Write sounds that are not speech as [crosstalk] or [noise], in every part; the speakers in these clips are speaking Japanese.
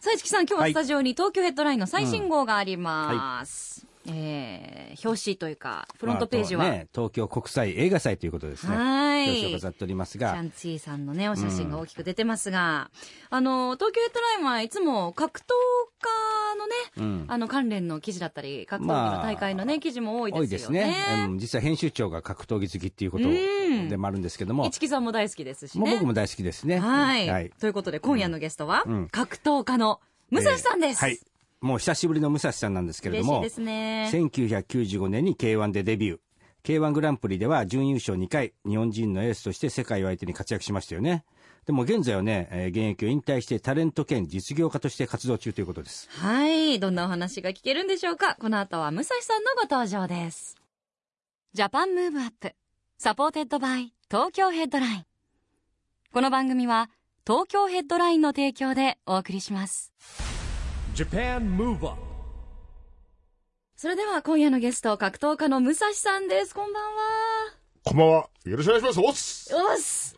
さあ、市木さん、今日はスタジオに東京ヘッドラインの最新号があります。えー、表紙というか、フロントページは、ね、東京国際映画祭ということですね。はい。表紙を飾っておりますが。シャンツィさんのね、お写真が大きく出てますが、あの、東京ヘッドラインはいつも格闘家のね、うん。あの、関連の記事だったり、格闘技の大会のね、記事も多い多いですよね。ですね、うん、実は編集長が格闘技好きっていうことうん。でもあるんですけども、市木さんも大好きですしもうね。僕も大好きですね。はい、はい。ということで、今夜のゲストは、うん。格闘家の武蔵さんです。えーはいもう久しぶりの武蔵さんなんですけれどもね。1995年に K1 でデビュー K1 グランプリでは準優勝2回日本人のエースとして世界を相手に活躍しましたよねでも現在はね、えー現役を引退してタレント兼実業家として活動中ということですはい。どんなお話が聞けるんでしょうかこの後は武蔵さんのご登場です。Japan Move Up。supported by 東京ヘッドライン。この番組は東京ヘッドラインの提供でお送りします。Japan Move Up それでは今夜のゲスト、格闘家の武蔵さんです。こんばんは。こんばんは。よろしくお願いします。おっす。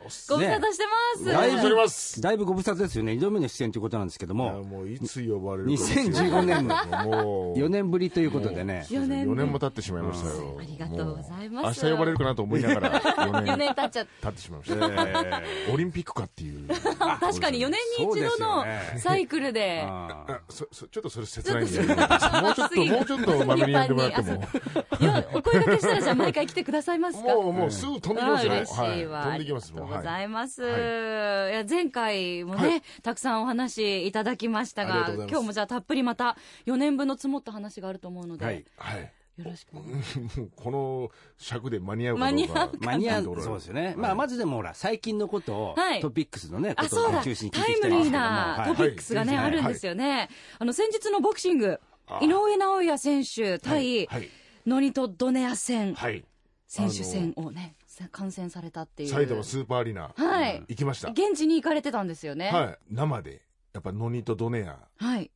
おっす。ご無沙汰してます。だいぶ。だいぶご無沙汰ですよね2度目の出演ということなんですけどいやももういつ呼ばれるか2015年のもう4年ぶりということでね4年4年も経ってしまいましたよ。ありがとうございますもう明日呼ばれるかなと思いながら [laughs] 4 4年年経っちゃっ経ってしまいました。オリンピックかっていう。た。確かに4年に一度のサイクルで。あーあそそちょっとそれ切ないんで、もうちょっと、もうちょっとまめに呼んでもらっても。いや、お声掛けしたらじゃあ毎回来てくださいますか？もう、もうすぐ飛んできあますよ。嬉しいわ。はい飛んできます。ありがとうございます。はい。い、や前回もね、はい。たくさんお話いただきましたが今日もじゃあたっぷりまた4年分の積もった話があると思うので、はい。はい。よろしく。この尺で間に合うかどうか。間に合うか間に合うところそうですよね、まあ、まずでもほら最近のことを、はい。トピックスのねこあ、そうだ、とを中心に聞いタてたいんですけども。イムリーなはい。トピックスがね、はい。あるんですよね。あの、先日のボクシング、井上尚弥選手対、はい。ノニト・ドネア戦、はい。選手戦をね、観戦されたっていう。埼玉スーパーアリーナ。はい行きました。現地に行かれてたんですよね。はい。生で、やっぱノニとドネアはい。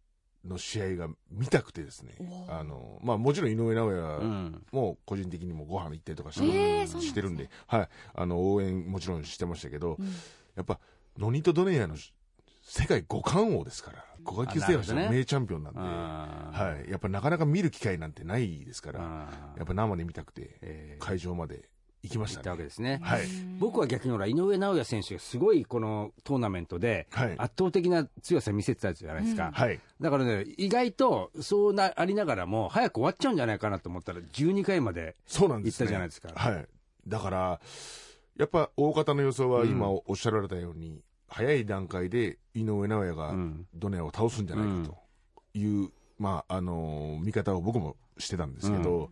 の試合が見たくてですねお。ーあの、まあもちろん井上尚う弥んも個人的にもご飯行ったりとかし,、えーそうなんですねしてるんで、はい。あの、応援もちろんしてましたけど、うんやっぱ、ノニとドネアの世界五冠王ですから、5階級制覇した名チャンピオンなんで、はい。やっぱなかなか見る機会なんてないですから、やっぱ生で見たくて、えー会場まで行きまし行ったわけたね。ですね、はい。僕は逆にほら井上尚弥選手がすごいこのトーナメントではい圧倒的な強さ見せてたじゃないですか、はい。だからね意外とそうなありながらも早く終わっちゃうんじゃないかなと思ったら12回まで。行ったじゃないですかはい。だから、やっぱ大方の予想は今おっしゃられたように、早い段階で井上尚弥がうん。ドネアを倒すんじゃないかと。いう、まあ、あのー見方を僕もしてたんですけど、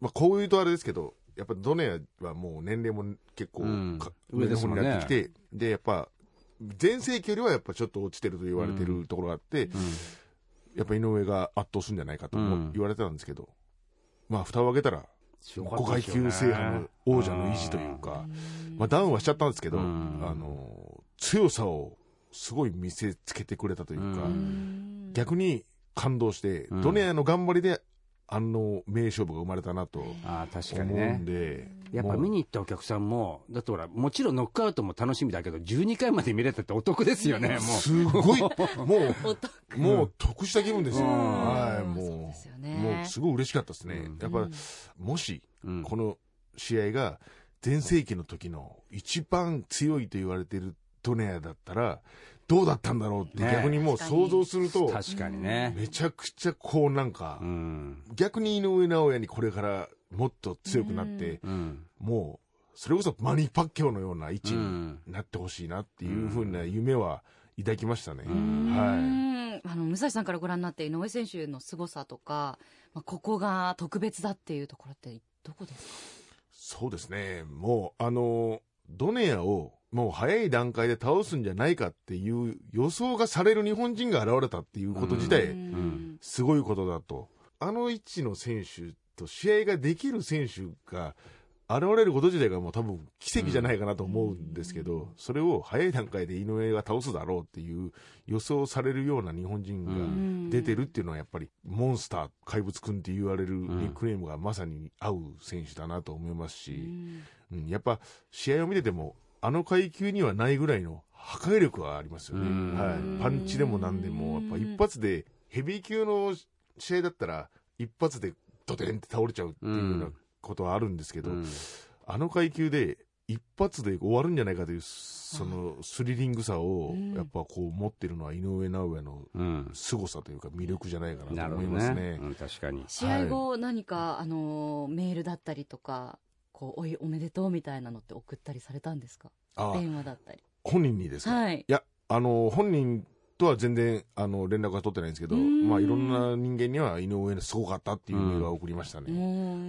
まあ、こういうとあれですけど、やっぱドネアはもう年齢も結構か、うん。上の方になってきて、で、やっぱ、全盛期よりはやっぱちょっと落ちてると言われてるところがあって、やっぱ井上が圧倒するんじゃないかと言われてたんですけど、まあ、蓋を開けたら、5階級制覇の王者の意地というか、まあ、ダウンはしちゃったんですけど、うん。あの強さをすごい見せつけてくれたというか、うん。逆に感動して、うん。ドネアの頑張りであの名勝負が生まれたなと思あー確かうんにねで、やっぱ見に行ったお客さんもだってほらもちろんノックアウトも楽しみだけど12回まで見れたってお得ですよねもう。すごい、[laughs] もお得。う、もう得した気分ですよ。うん。はい、もう、ね。もうすごい嬉しかったですね。うん。やっぱ、もし、うん。この試合が全盛期の時の一番強いと言われているドネアだったら、どうだったんだろうってね。逆にもう想像すると、確かにね。めちゃくちゃこうなんかう、ん。逆に井上尚弥にこれからもっと強くなって、うん。もう、それこそマニパッキョのような位置にうんなってほしいなっていうふうな夢は抱きましたね。うはんあの武蔵さんからご覧になって井上選手の凄さとか、まあ、ここが特別だっていうところってどこですか？い。そうですね。もう、あの、ドネアをもう早い段階で倒すんじゃないかっていう予想がされる日本人が現れたっていうこと自体、うん。すごいことだと。あの位置の選手と試合ができる選手が現れること自体がもう多分奇跡じゃないかなと思うんですけど、それを早い段階で井上が倒すだろうっていう予想されるような日本人が出てるっていうのはやっぱりモンスター怪物くんって言われるニックネームがまさに合う選手だなと思いますし、うん。やっぱ試合を見ててもあの階級にはないぐらいの破壊力はありますよね、うん。はい、パンチでも何でもやっぱ一発でヘビー級の試合だったら一発でドテンって倒れちゃうっていうようなことはあるんですけど、うん。あの階級で一発で終わるんじゃないかというそのスリリングさをうんやっぱこう持ってるのは井上尚弥のうん。凄さというか魅力じゃないかなと思いますね。ね。うん確かに。試合後、何か、あのーメールだったりとか、こう、おい、おめでとうみたいなのって送ったりされたんですか？あ電話だったり。本人にですか、はい。いや、あの、本人とは全然、あの、連絡は取ってないんですけど、うんまあ、いろんな人間には井上のすごかったっていうメールは送りましたね。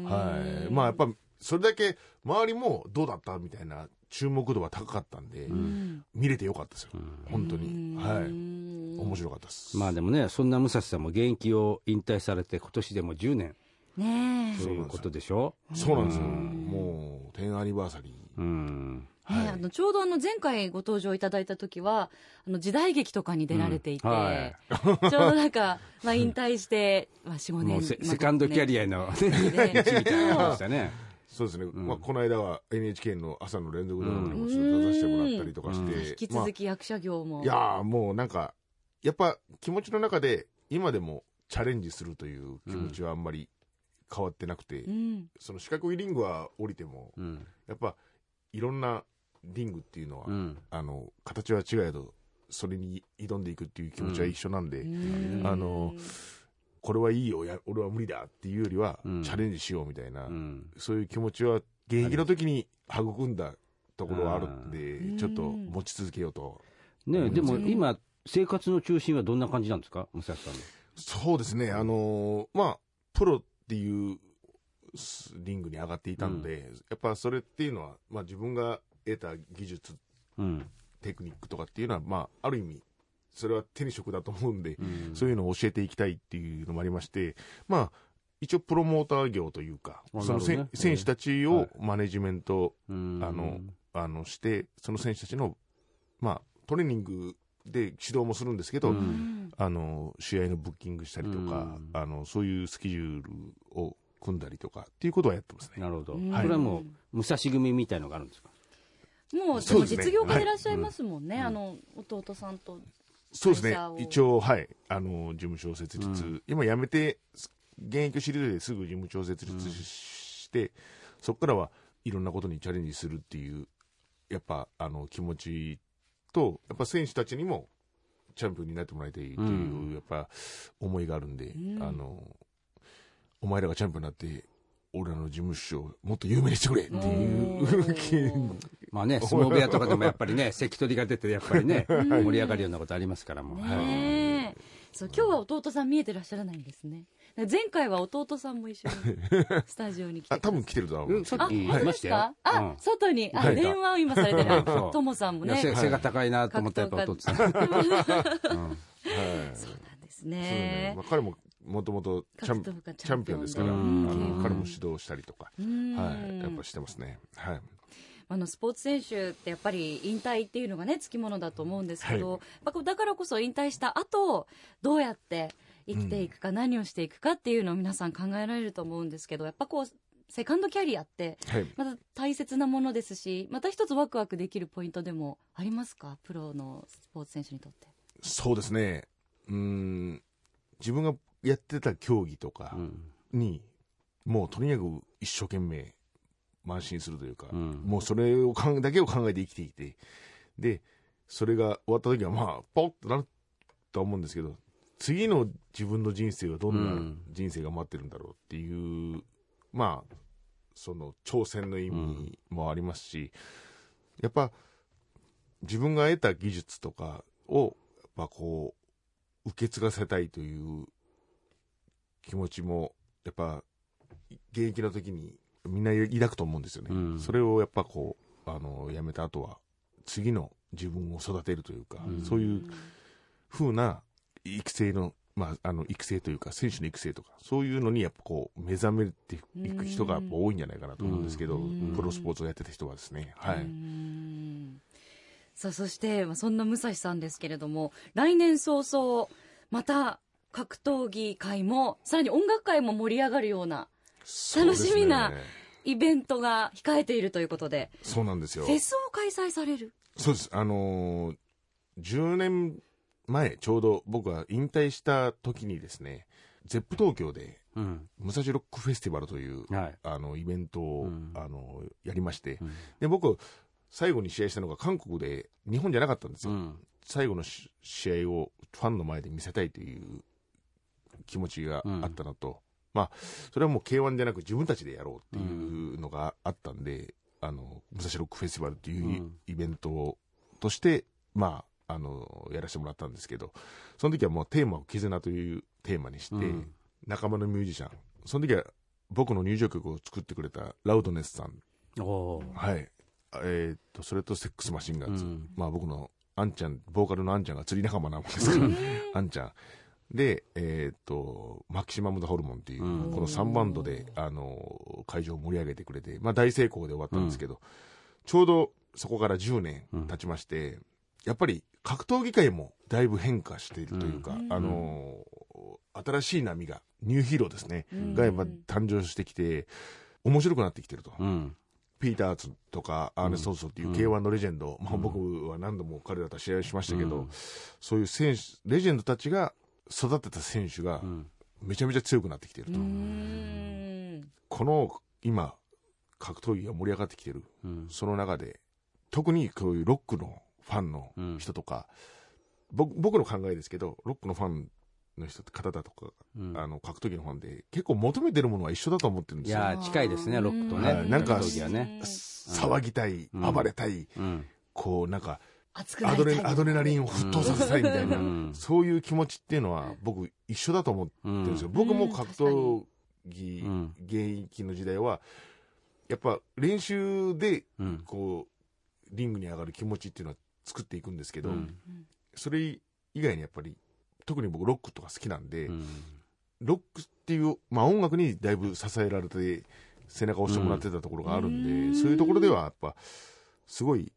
はい。まあ、やっぱ、それだけ、周りもどうだったみたいな注目度は高かったんで、うん見れてよかったですよ。本当に。うんはい。面白かったです。まあでもね、そんな武蔵さんも現役を引退されて、今年でも10年ねえ。ということでしょ？そうなんですよ。うんもう、10アニバーサリー。うん。はいねあのちょうどあの前回ご登場いただいた時はあの時代劇とかに出られていて、うんはい [laughs] ちょうどなんか、まあ、引退して、まあ、45年もうセセカンドキャリアの道ねみたいな感じでしたね。[laughs] そうですね。んまあ、この間は NHK の朝の連続ドラマにも出させてもらったりとかして。うん引きまあ続き役者業も、いやーもうなんか、やっぱ気持ちの中で、今でもチャレンジするという気持ちはあんまり変わってなくて、うんその四角いリングは降りても、うん。やっぱいろんなリングっていうのは、うん。あの、形は違えど、それに挑んでいくっていう気持ちは一緒なんで、うんあのこれはいいよ、や俺は無理だっていうよりは、うんチャレンジしようみたいな、うん。そういう気持ちは現役の時に育んだところはあるんで、うんちょっと持ち続けようと。ねでもうん今、生活の中心はどんな感じなんですか？武蔵さんの。そうですね、あのーまあ、プロっていうすリングに上がっていたので、やっぱそれっていうのは、まあ、自分が得た技術、うん。テクニックとかっていうのは、まあ、ある意味、それは手に職だと思うんで、うん。そういうのを教えていきたいっていうのもありまして、まあ、一応プロモーター業というか、あその選手たちはをマネジメント、うん。あの、あのして、その選手たちの、まあ、トレーニングで指導もするんですけど、ううんんあの、試合のブッキングしたりとか、うんあの、そういうスケジュールを組んだりとかっていうことはやってますね。なるほど。うんこれはもう、武蔵組みたいのがあるんですか？もうでもそうですね実業家でいらっしゃいますもんね、はいあの弟さんとそうですね。一応、はい。あの、事務所を設立。うん今辞めて、現役を退いてすぐ事務所を設立して、そこからはいろんなことにチャレンジするっていう、やっぱ、あの、気持ちと、やっぱ選手たちにも、チャンピオンになってもらいたいという、うん。やっぱ、思いがあるんで、うん。あの、お前らがチャンピオンになって、俺らの事務所をもっと有名にしてくれっていう、まあね、相撲部屋とかでもやっぱりね、関取が出て、やっぱりね、[laughs] 盛り上がるようなことありますからもう。そう今日は弟さん見えてらっしゃらないんですね。前回は弟さんも一緒に [laughs] スタジオに来てあ、多分来てるとは思う。んですけどうんさっきあ、ですか、あ、うん。外に、あ、はい。電話を今されてる。[laughs] ともさんもね。背背が高いなと思ったらやっぱ弟さん。うん。はい。そうなんですね。ね。まあ、彼ももともとチャンピオンで。すから、彼も指導したりとか、うん。はい、やっぱしてますね。はい。あのスポーツ選手ってやっぱり引退っていうのがねつきものだと思うんですけど、はいだからこそ引退した後どうやって生きていくか、何をしていくかっていうのを皆さん考えられると思うんですけどやっぱこうセカンドキャリアってはい。また大切なものですしまた一つワクワクできるポイントでもありますか？プロのスポーツ選手にとって。そうですね。うーん、自分がやってた競技とかうんに、もうとにかく一生懸命慢心するというか、うん。もうそれをかんだけを考えて生きていて、で、それが終わった時はまあ、ポッとなるとは思うんですけど、次の自分の人生はどんうなん。人生が待ってるんだろうっていう、まあ、その挑戦の意味もありますし、やっぱ自分が得た技術とかを、やっぱこう、受け継がせたいという気持ちも、やっぱ、現役の時にみんな抱くと思うんですよね。うん。それをやっぱこう、あの、やめた後は次の自分を育てるというか、うん。そういう風な育成の、まあ、あの育成というか、選手の育成とか、そういうのにやっぱこう目覚めていく人がやっぱ多いんじゃないかなと思うんですけど、うん。プロスポーツをやってた人はですね、はうい。ん。さあそしてまあそんな武蔵さんですけれども来年早々また格闘技界もさらに音楽界も盛り上がるような楽しみなイベントが控えているということでそうなんですよフ。ェスを開催される？そうです。あのー10年前、ちょうど僕が引退した時にですね、ゼップ東京で、うん。武蔵ロックフェスティバルという、はい。あの、イベントを、うんあの、やりまして、うんで、僕、最後に試合したのが韓国で、日本じゃなかったんですよ。うん。最後のし試合をファンの前で見せたいという気持ちがあったのと、まあ、それはもう K1 じゃなく自分たちでやろうっていうのがあったんで、あの、武蔵ロックフェスティバルっていううん。イベントとして、まあ、あの、やらせてもらったんですけど、その時はもうテーマを絆というテーマにして、うん。仲間のミュージシャン、その時は僕の入場曲を作ってくれたラウドネスさん、はい。えーっと、それとセックスマシンガンズ。うん。まあ僕のあんちゃん、ボーカルのあんちゃんが釣り仲間なもんですから、あんちゃん。で、えーっと、マキシマム・ザ・ホルモンっていう、うん。この3バンドで、あの、会場を盛り上げてくれて、まあ大成功で終わったんですけど、ちょうどそこから10年経ちまして、やっぱり格闘技界もだいぶ変化しているというか、うん。あの、新しい波が、ニューヒーローですね、うん。がやっぱ誕生してきて、面白くなってきてると。うん。ピーターズとかアーネスト・ホーストっていう K1 のレジェンド、まあ、僕は何度も彼らと試合をしましたけど、うん。そういう選手、レジェンドたちが育てた選手がうん。めちゃめちゃ強くなってきているうと。んこの今、格闘技が盛り上がってきてる、うん。その中で、特にこういうロックのファンの人とか、僕僕の考えですけど、ロックのファンの人方だとか、うんあの格闘技のファンで結構求めてるものは一緒だと思ってるんですよ。いやー近いですね、ロックとね。はいなんかね。騒ぎたい、うん暴れたい、うん。こうなんか、アドレアドレナリンを沸騰させたいみたいな、うんそういう気持ちっていうのは僕一緒だと思ってうるんですよ。ん。僕も格闘技うん現役の時代は、やっぱ練習でうん。こう、リングに上がる気持ちっていうのは作っていくんですけど、うんそれ以外にやっぱり、特に僕ロックとか好きなんで、うんロックっていう、まあ音楽にだいぶ支えられて、背中を押してもらってたところがあるんで、うんそういうところではやっぱ、すごい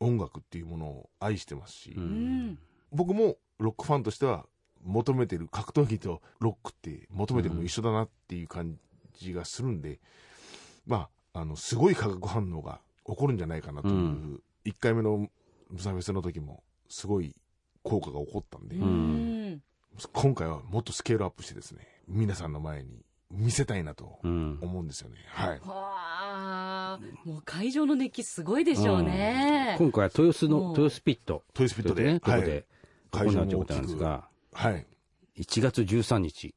音楽っていうものを愛してますし、うん。僕もロックファンとしては求めてる格闘技とロックって求めてるの一緒だなっていう感じがするんで、まあ、あの、すごい化学反応が起こるんじゃないかなという、うん1回目のムサフェスの時もすごい効果が起こったんで、うん今回はもっとスケールアップしてですね、皆さんの前に見せたいなとうん。思うんですよね。はい。はあもう会場の熱気すごいでしょうね。今回は豊洲の、うん。豊洲ピット。トイスピットで、ね、とこはい。で行会場うということなんですが、はい。1月13日、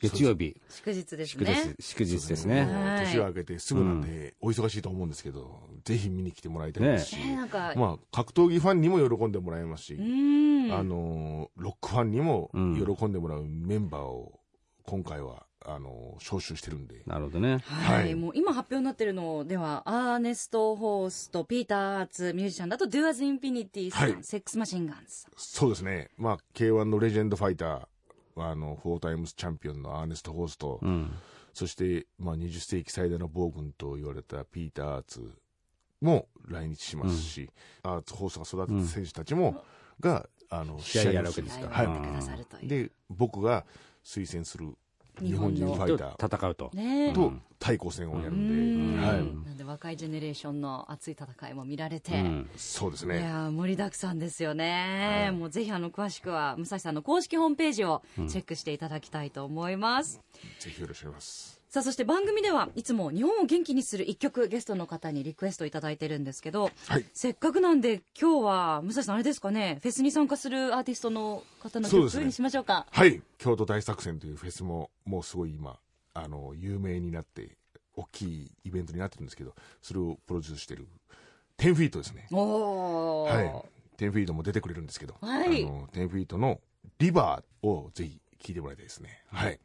月曜日、祝日です祝ね日。祝日ですね。はい。年を明けてすぐなんで、お忙しいと思うんですけど、ぜひ見に来てもらいたいです。し、ねなんか、まあ、格闘技ファンにも喜んでもらえますし、うん。あのーロックファンにもうん喜んでもらうメンバーを、今回は、あのー招集してるんで、なるほどね。はい、はい。もう今発表になってるのでは、アーネスト・ホースト、ピーター・アーツ、ミュージシャンだと、ドゥアズ・インフィニティさん、はい。セックス・マシンガンズさん。そうですね、まあ、K1 のレジェンドファイター、あの、フォータイムスチャンピオンのアーネスト・ホースト、うん。そして、まあ、20世紀最大の暴君と言われたピーター・アーツも来日しますし、アーツ・ホーストが育てた選手たちも、が、あの、試合やるわけですか。はいやってくださるという。で、僕が推薦する日本人ファイター戦うと。ねえ。と対抗戦をやるんで、うんはい。なんで若いジェネレーションの熱い戦いも見られて、うん。いそうですね。やー盛りだくさんですよね、はいもうぜひあの詳しくは武蔵さんの公式ホームページをチェックしていただきたいと思います、ぜひよろしくお願いします。さあそして番組ではいつも日本を元気にする一曲ゲストの方にリクエストいただいてるんですけどはい。せっかくなんで今日は武蔵さんあれですかね？フェスに参加するアーティストの方の曲にしましょうかはい。京都大作戦というフェスも、もうすごい今、あの、有名になって、大きいイベントになってるんですけど、それをプロデュースしてる、10フィートですね。おお、はい。10フィートも出てくれるんですけど、はいあの、10フィートのリバーをぜひ聴いてもらいたいですね。はい。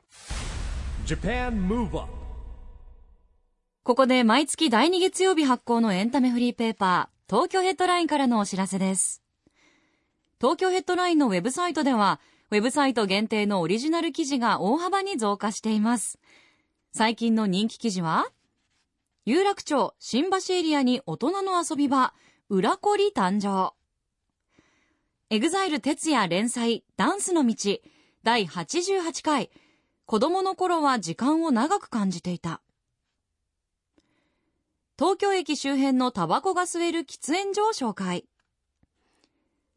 ここで毎月第2月曜日発行のエンタメフリーペーパー東京ヘッドラインからのお知らせです。東京ヘッドラインのウェブサイトでは、ウェブサイト限定のオリジナル記事が大幅に増加しています。最近の人気記事は、有楽町新橋エリアに大人の遊び場、裏コリ誕生。 EXILE 哲也連載ダンスの道第88回子供の頃は時間を長く感じていた。東京駅周辺のタバコが吸える喫煙所を紹介。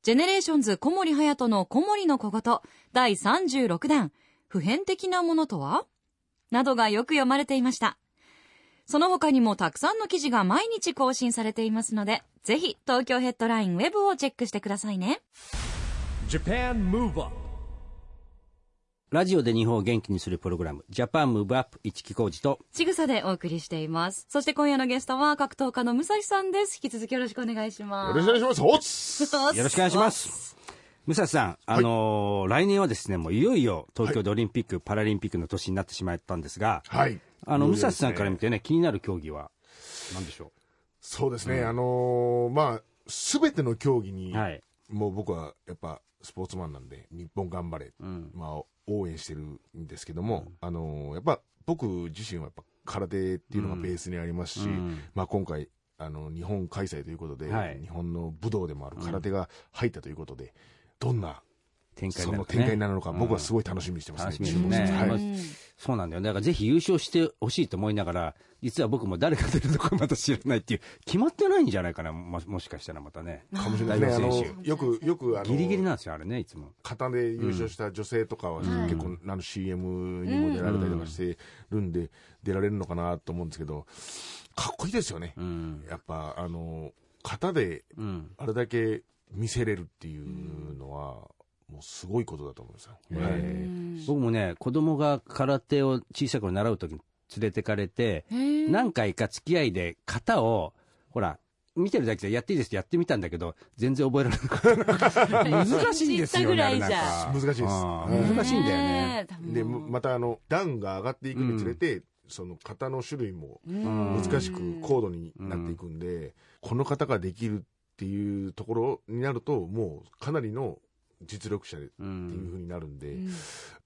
GENERATIONS 小森隼人の小森の小言第36弾普遍的なものとは？などがよく読まれていました。その他にもたくさんの記事が毎日更新されていますので、ぜひ東京ヘッドラインウェブをチェックしてくださいね。ラジオで日本を元気にするプログラム、ジャパンムーブアップ一木工事と、ちぐさでお送りしています。そして今夜のゲストは格闘家の武蔵さんです。引き続きよろしくお願いします。よろしくお願いします。おっよろしくお願いします。武蔵さん、あのー来年はですね、もういよいよ東京でオリンピック、パラリンピックの年になってしまったんですが、はい。あの、武蔵さんから見てね、気になる競技は何でしょそうですね、あのーまあ、すべての競技に、うはい。もう僕はやっぱスポーツマンなんで、日本頑張れ、うん。まあ、応援してるんですけども、あのーやっぱ僕自身はやっぱ空手っていうのがベースにありますし、うん。まあ、今回、あの日本開催ということで、はい。日本の武道でもある空手が入ったということで、どんな展開そのになるかね展開になるのか、うん僕はすごい楽しみにしてますね。楽しみですね注目してますはいうんそうなんだよ。だからぜひ優勝してほしいと思いながら、実は僕も誰が出るのかまた知らないっていう、決まってないんじゃないかな、ももしかしたらまたね。かもしれないですね。よく、よく、あの、ギリギリなんですよ、あれね、いつも。型で優勝した女性とかはうん結構、あの CM にも出られたりとかしてるんで、出られるのかなと思うんですけど、かっこいいですよね。うん。やっぱ、あの、型でうん。あれだけ見せれるっていうのは、もうすごいことだと思うんですよ。僕もね、子供が空手を小さい頃習う時に連れてかれて、何回か付き合いで型を、ほら、見てるだけでやっていいですってやってみたんだけど、全然覚えられなかった。[laughs] 難しいんですよね。難しいです。難しいんだよね。えで、またあの、段が上がっていくにつれて、その型の種類もうん。難しく高度になっていくんで、この型ができるっていうところになると、もうかなりの実力者ってう。いうん風になるんで、うん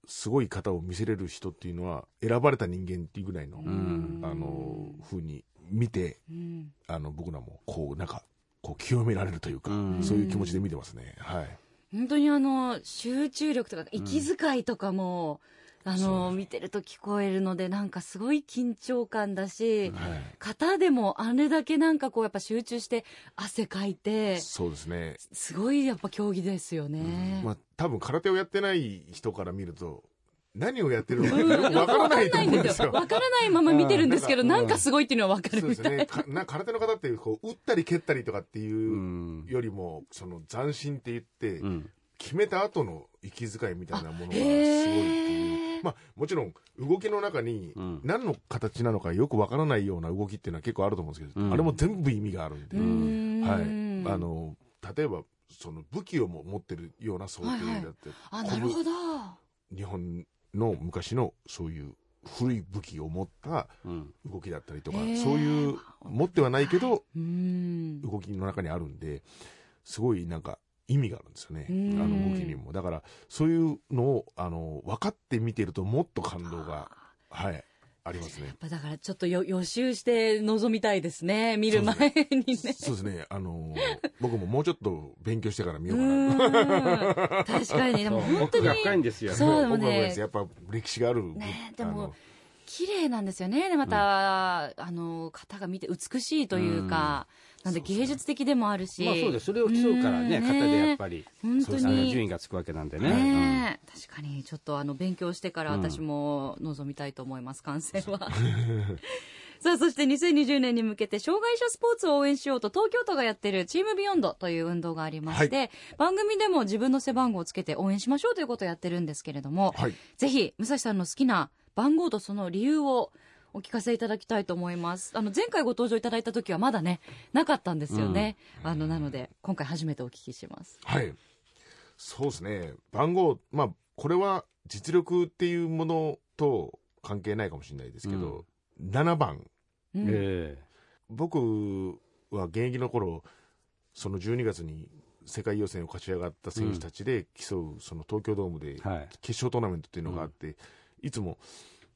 すごい型を見せれる人っていうのは、選ばれた人間っていうぐらいの、んあの、風に見て、うんあの、僕らも、こう、なんか、こう、清められるというか、うんそういう気持ちで見てますね。はい。本当にあの集中力とか息遣いとかも、あの見てると聞こえるのでなんかすごい緊張感だし、はい。型でもあれだけなんかこうやっぱ集中して汗かいてそうですね。すごいやっぱ競技ですよね。まあ、多分空手をやってない人から見ると、何をやってるのかよくわからないと思うんですよ。わからないまま見てるんですけど、うんなんかすごいっていうのはわかそうるみたい。ですね。かな空手の方って、こう、打ったり蹴ったりとかっていううんよりも、その斬新って言って、うん。決めた後の息遣いみたいなものがすごいっていう。まあ、もちろん、動きの中にうん、何の形なのかよくわからないような動きっていうのは結構あると思うんですけど、うん。あれも全部意味があるんで、ん。はい。あの、例えば、その武器をも持ってるような想定だって、あなるほど。日本の昔のそういう古い武器を持ったうん。動きだったりとかへー、そういう持ってはないけど、動きの中にあるんで、すごいなんか意味があるんですよね。あうんの動きにも。だから、そういうのを、あの、分かって見てるともっと感動が、はい、ありますねやっ。ぱだからちょっとよ予習して臨みたいですね見る前にね。そうですね。あの、[laughs] 僕ももうちょっと勉強してから見よううかな確かにねでも本当に深いんですよ。そうでもねやっぱ歴史がある。ねでもあの綺麗なんですよね。でまた、あの型が見て美しいというか、なんで芸術的でもあるし。まあそうです。それを競うからね、うん。型でやっぱり、本当あの順位にがつくわけなんでね。ねえ。確かにちょっとあの勉強してからうん。私も臨みたいと思います観戦は。[laughs] [laughs] さあそして2020年に向けて障害者スポーツを応援しようと東京都がやってるチームビヨンドという運動がありまして、番組でも自分の背番号をつけて応援しましょうということをやってるんですけれども、はい。ぜひ武蔵さんの好きな番号とその理由をお聞かせいただきたいと思います。あの前回ご登場いただいた時はまだねなかったんですよね。あのなので今回初めてお聞きします。はい。そうですね。番号、まあ、これは実力っていうものと関係ないかもしれないですけど、7番。うんえ僕は現役の頃、その12月に世界予選を勝ち上がった選手たちで競う、その東京ドームではい決勝トーナメントっていうのがあって、いつも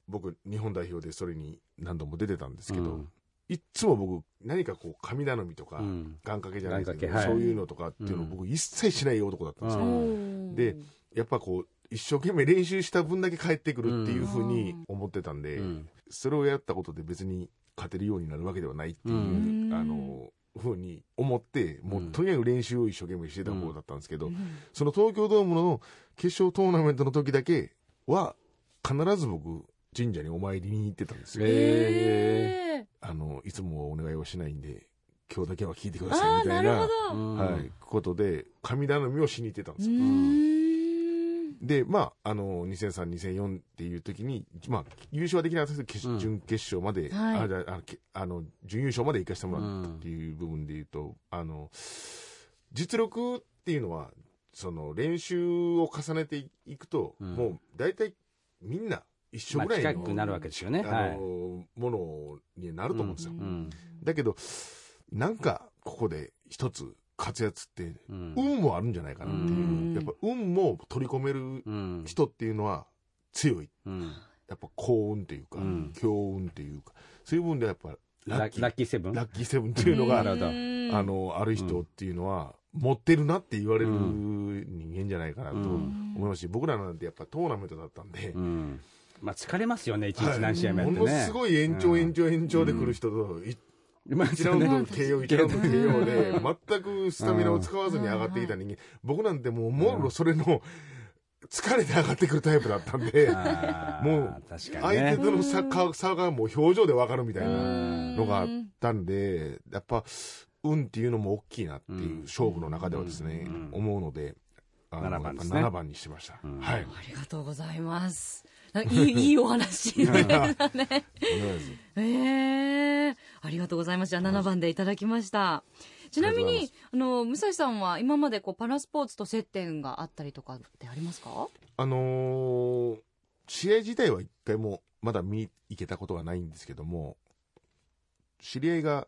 僕、日本代表でそれに何度も出てたんですけど、うん。いっつも僕、何かこう、神頼みとか、うん。願掛けじゃないですけど、はい。そういうのとかっていうのを僕、一切しない男だったんですよ。うん。でやっぱこう、一生懸命練習した分だけ帰ってくるっていうふうに思ってたんで、うん。それをやったことで別に勝てるようになるわけではないっていう、うん。あの、ふうに思って、もうとにかく練習を一生懸命してた方だったんですけど、その東京ドームの決勝トーナメントの時だけは、必ず僕、神社にお参りに行ってたんですよ。あの、いつもお願いをしないんで、今日だけは聞いてくださいみたいな、はい、ことで、神頼みをしに行ってたんですよ。うん。で、まあ、あの、2003、2004っていう時に、まあ、優勝はできなかったですけど、うん。準決勝まで、はい。あじゃああのけあの、準優勝まで行かせてもらったっていう部分で言うと、あの、実力っていうのは、その、練習を重ねていくと、うん。もう、大体、みんな一緒まあぐらいの、近くなるわけですよね。あはい。の、ものになると思うんですよ。うんだけど、なんか、ここで一つ活躍って、うん。運もあるんじゃないかなっていう、うん。やっぱ運も取り込めるうん。人っていうのは強い。うん。やっぱ幸運っていうか、うん。強運っていうか、そういう部分でやっぱラッキー、ララッキーセブン。ラッキーセブンっていうのが、あの、ある人っていうのは、持ってるなって言われるう人間じゃないかなとうん。思いますし、僕らなんてやっぱトーナメントだったんで、うん。まあ疲れますよね、一はい。日何試合もやってもね。のすごい延長うん。延長延長で来る人と、いまあ1ラウンドね KO、1ラウンド KO で、[laughs] 全くスタミナを使わずに上がってきた人間、僕なんてもう、もろそれの、疲れて上がってくるタイプだったんで、もう相手ね。との差がもう表情で分かるみたいなうんのがあったんで、やっぱ、運っていうのも大きいなっていううん勝負の中ではですね、うん思うので、あの7番ですねやっぱ7番にしました。うんはい。ありがとうございます。いい [laughs] いいお話でしたね。[laughs] ええありがとうございます。じゃあ7番でいただきました。ちなみに、あの、武蔵さんは今までこうパラスポーツと接点があったりとかってありますか？あのー試合自体は一回もまだ見に行けたことはないんですけども、知り合いが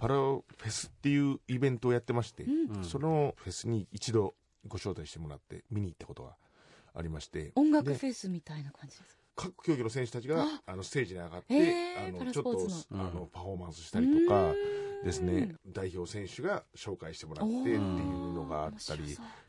パラフェスっていうイベントをやってまして、うん。そのフェスに一度ご招待してもらって見に行ったことがありまして、音楽でフェスみたいな感じですか？各競技の選手たちがああのステージに上がって、へーあのちょっとあのパフォーマンスしたりとかですね、代表選手が紹介してもらってっていうのがあったり、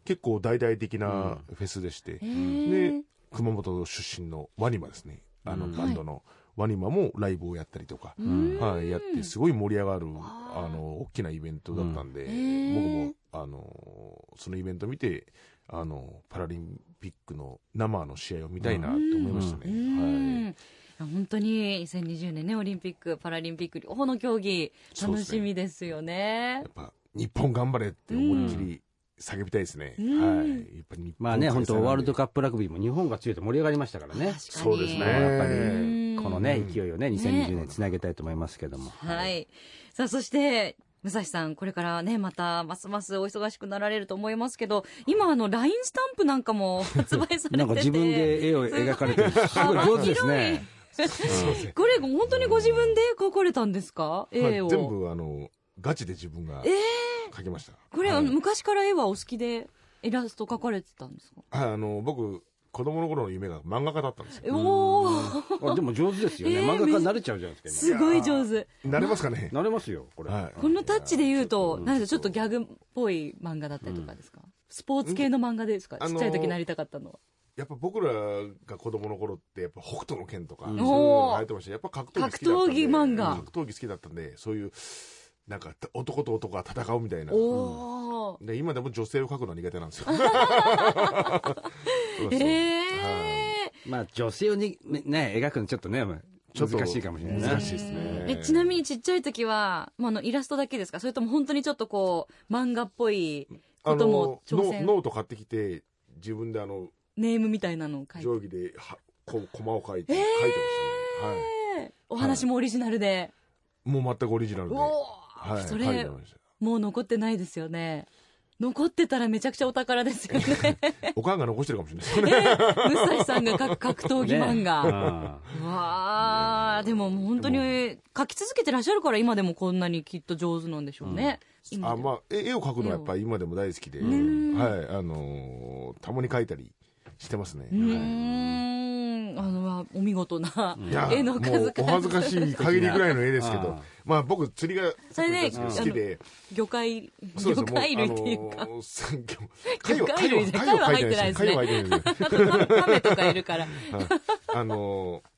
結構大々的なフェスでして、でで熊本出身のワニマですね、あのうん。バンドのワニマもライブをやったりとか、ん。はい、やってすごい盛り上がるあ。の大きなイベントだったんで、僕もあのそのイベント見てあのパラリンピックの生の試合を見たいなと思いましたね。うん。はい。本当に2020年ねオリンピック・パラリンピック両方の競技楽しみですよね。やっぱ日本頑張れって思いっきり叫びたいですね。うん。はい。やっぱり日本まあね、本当ワールドカカップラグビーも日本が強いと盛り上がりましたからね。確かに。そうですね。やっぱうん。り、このね、勢いをね、2020年つなげたいと思いますけども。はい。さあ、そして、武蔵さん、これからね、また、ますますお忙しくなられると思いますけど、今、あの、LINE スタンプなんかも [laughs] 発売されてて。なんか自分で絵を描かれてる、すごい上手ですね。[laughs] これ、本当にご自分で描かれたんですか？絵を。全部あのガチで自分が描きました。これ、はい昔から絵はお好きで、イラスト描かれてたんですか？はいあの僕子供の頃の夢が漫画家だったんですよ。おー、あでも上手ですよね。えー漫画家になれちゃうじゃないですか、すごい上手。なれますかね。今。なれますよ、これ。はい。このタッチで言うと、うんなんでちょっとギャグっぽい漫画だったりとかですか、スポーツ系の漫画ですか、うんちっちゃい時なりたかったのは。やっぱ僕らが子供の頃ってやっぱ北斗の拳とか、うんそういうの流行ってましたやっぱ格闘技好きだったんで格闘技漫画格闘技好きだったんでそういうなんか男と男が戦うみたいな。で今でも女性を描くのは苦手なんですよ [laughs] そうそう。えはい。えまあ女性をにね、描くのちょっとね、ちょっと難しいかもしれないね。難しいですね。えちなみにちっちゃい時は、まあ、あのイラストだけですか？それとも本当にちょっとこう漫画っぽいことも挑戦。ノノート買ってきて自分であのネームみたいなのを書いて。定規ではこコマを書いて、えー。書いてましたね、はえーお話もオリジナルで、い、もう全くオリジナルで、はい、それもう残ってないですよね残ってたらめちゃくちゃお宝ですよね。[laughs] おかんが残してるかもしれないですね。武蔵さんが書く格闘技漫画、[laughs] ねうわあでも本当に書き続けてらっしゃるから今でもこんなにきっと上手なんでしょうね、今でもあまあ、絵絵を描くのはやっぱり今でも大好きで、はい、んあのーたまに描いたりしてますね。はい。んあのお見事な絵の数々。もうお恥ずかしい限りぐらいの絵ですけど [laughs] まあ僕釣りがそれで好きで、魚介魚介類っていうか、魚介類で貝は入ってないですね。貝は入ってないですね。[laughs] 亀とかいるから。はい。あのー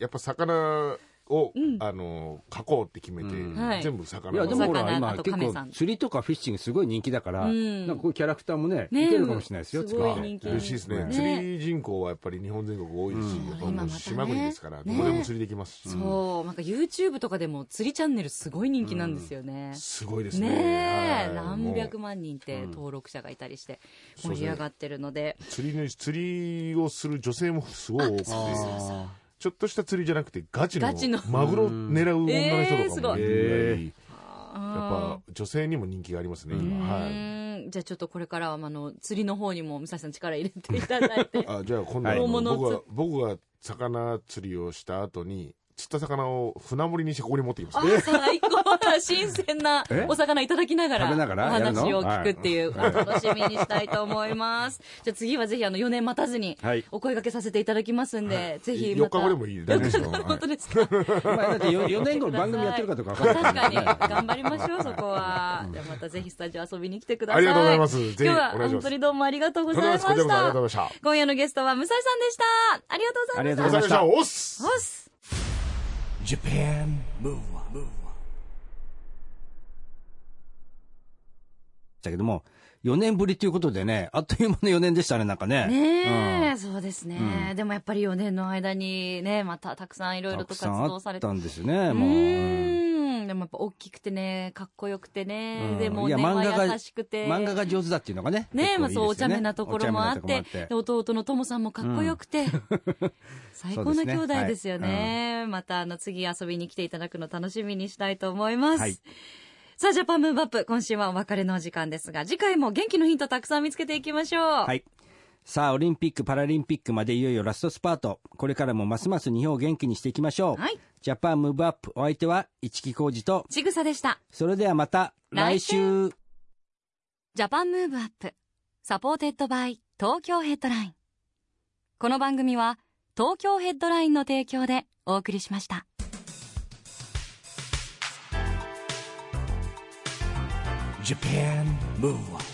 やっぱ魚を、うん。あのー描こうって決めて、うん。はい。全部魚いやでもほら今結構釣りとかフィッシングすごい人気だから、うん。なんかこういうキャラクターもねねいけるかもしれないですよすごい人気。嬉しいですね。ね。釣り人口はやっぱり日本全国多いし、うん。やっぱもう今またね島国ですから、ね。どこでも釣りできますし、そう。なんか YouTube とかでも釣りチャンネルすごい人気なんですよね、すごいですね。ねえ、はい。何百も万人ってう。ん登録者がいたりして盛り上がってるので、う釣りの釣りをする女性もすごい多くて。そうそうそうちょっとした釣りじゃなくてガチのガチの。マグロを狙う女の人とかもいるぐらい、やっあぱ女性にも人気がありますねー。今、はうい。じゃあちょっとこれからはあの釣りの方にも武蔵さん力入れていただいて。あじゃあ今度は僕が僕が魚釣りをした後に釣った魚を船盛りにしてここに持ってきます。あ最高。だ新鮮な [laughs] え？お魚いただきながらお話を聞くっていう、はい。楽しみにしたいと思います。[laughs] じゃあ次はぜひあの4年待たずにはい。お声掛けさせていただきますんで、ぜひ4また。日後でもいいですよ [laughs] 本当ですか？まあだって 4, 年後番組やってるかとか分かんない。確かに。頑張りましょうそこは。じゃあまたぜひスタジオ遊びに来てください。ありがとうございます。今日は本当にどうもありがとうございました。ざいました。今夜のゲストは向井さんでした。ありがとうございました。ありがとうございました。おっす。おっす Japan. Move Up だけども4年ぶりということでねあっという間の4年でしたねなんかね。ねえ、うん。そうですね、うん。でもやっぱり4年の間にねまたたくさんいろいろと活たくさんあ動されてったんですよねうもう。うでもやっぱ大きくてねかっこよくてね、うん。でもいや根は漫画が優しくて。漫画が上手だっていうのがねねえ、まあそう、お茶目なところもあって、弟のともさんもかっこよくて、[laughs] 最高な兄弟ですよね。また、あの、次遊びに来ていただくの楽しみにしたいと思います。はい。さあ、ジャパンムーブアップ、今週はお別れのお時間ですが、次回も元気のヒントたくさん見つけていきましょう。はいさあオリンピック・パラリンピックまでいよいよラストスパート。これからもますます日本を元気にしていきましょう、はい。 Japan Move Up。お相手は市木浩二と。ちぐさでした。それではまた来来週。週 Japan Move Up、supported by。東京ヘッドライン。この番組は東京ヘッドラインの提供でお送りしました。Japan Move